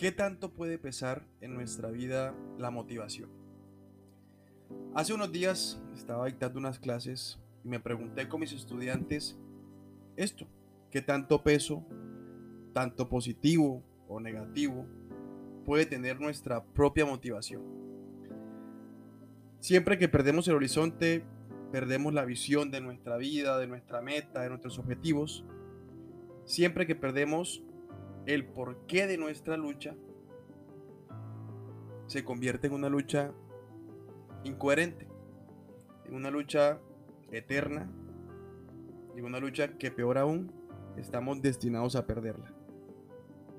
¿Qué tanto puede pesar en nuestra vida la motivación? Hace unos días estaba dictando unas clases y me pregunté con mis estudiantes esto, ¿qué tanto peso, tanto positivo o negativo, puede tener nuestra propia motivación? Siempre que perdemos el horizonte, perdemos la visión de nuestra vida, de nuestra meta, de nuestros objetivos. Siempre que perdemos el porqué de nuestra lucha, se convierte en una lucha incoherente, en una lucha eterna, en una lucha que peor aún estamos destinados a perderla.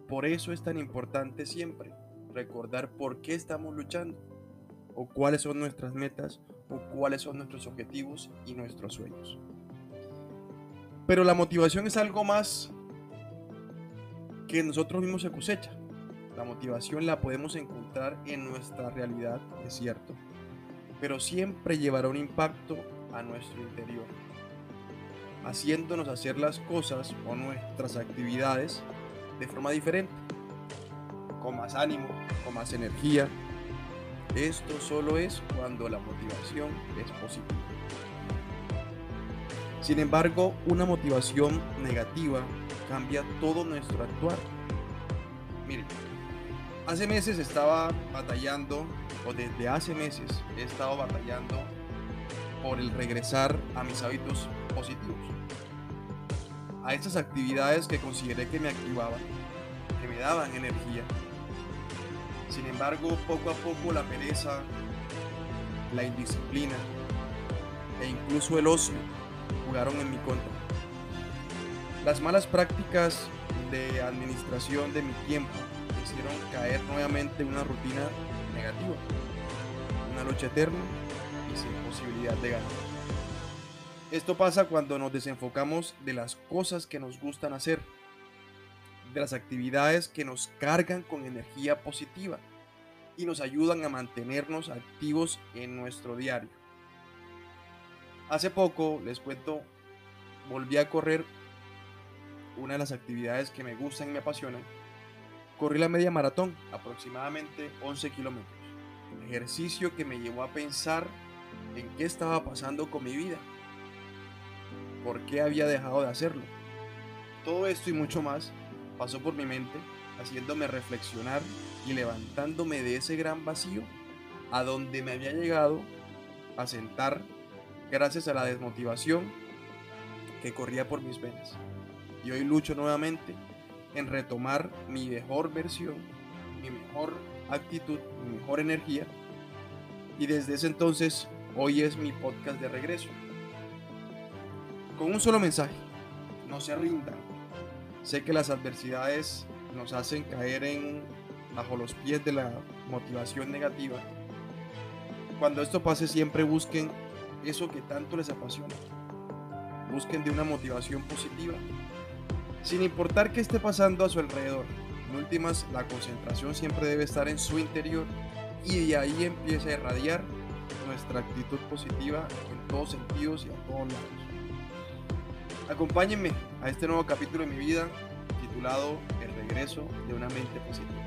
Por eso es tan importante siempre recordar por qué estamos luchando o cuáles son nuestras metas o cuáles son nuestros objetivos y nuestros sueños. Pero la motivación es algo más que nosotros mismos se cosecha. La motivación la podemos encontrar en nuestra realidad, es cierto, pero siempre llevará un impacto a nuestro interior, haciéndonos hacer las cosas o nuestras actividades de forma diferente, con más ánimo, con más energía. Esto solo es cuando la motivación es positiva. Sin embargo, una motivación negativa cambia todo nuestro actuar. Miren, hace meses estaba batallando, o desde hace meses he estado batallando por el regresar a mis hábitos positivos. A estas actividades que consideré que me activaban, que me daban energía. Sin embargo, poco a poco la pereza, la indisciplina e incluso el ocio jugaron en mi contra. Las malas prácticas de administración de mi tiempo hicieron caer nuevamente en una rutina negativa, una lucha eterna y sin posibilidad de ganar. Esto pasa cuando nos desenfocamos de las cosas que nos gustan hacer, de las actividades que nos cargan con energía positiva y nos ayudan a mantenernos activos en nuestro diario. Hace poco, les cuento, volví a correr una de las actividades que me gustan y me apasionan, corrí la media maratón, aproximadamente 11 kilómetros. Un ejercicio que me llevó a pensar en qué estaba pasando con mi vida, por qué había dejado de hacerlo. Todo esto y mucho más pasó por mi mente, haciéndome reflexionar y levantándome de ese gran vacío a donde me había llegado a sentar gracias a la desmotivación que corría por mis venas y hoy lucho nuevamente en retomar mi mejor versión, mi mejor actitud, mi mejor energía. Y desde ese entonces, hoy es mi podcast de regreso. Con un solo mensaje, no se rindan. Sé que las adversidades nos hacen caer en bajo los pies de la motivación negativa. Cuando esto pase siempre busquen eso que tanto les apasiona. Busquen de una motivación positiva sin importar qué esté pasando a su alrededor. En últimas, la concentración siempre debe estar en su interior y de ahí empieza a irradiar nuestra actitud positiva en todos sentidos y a todos lados. Acompáñenme a este nuevo capítulo de mi vida titulado El regreso de una mente positiva.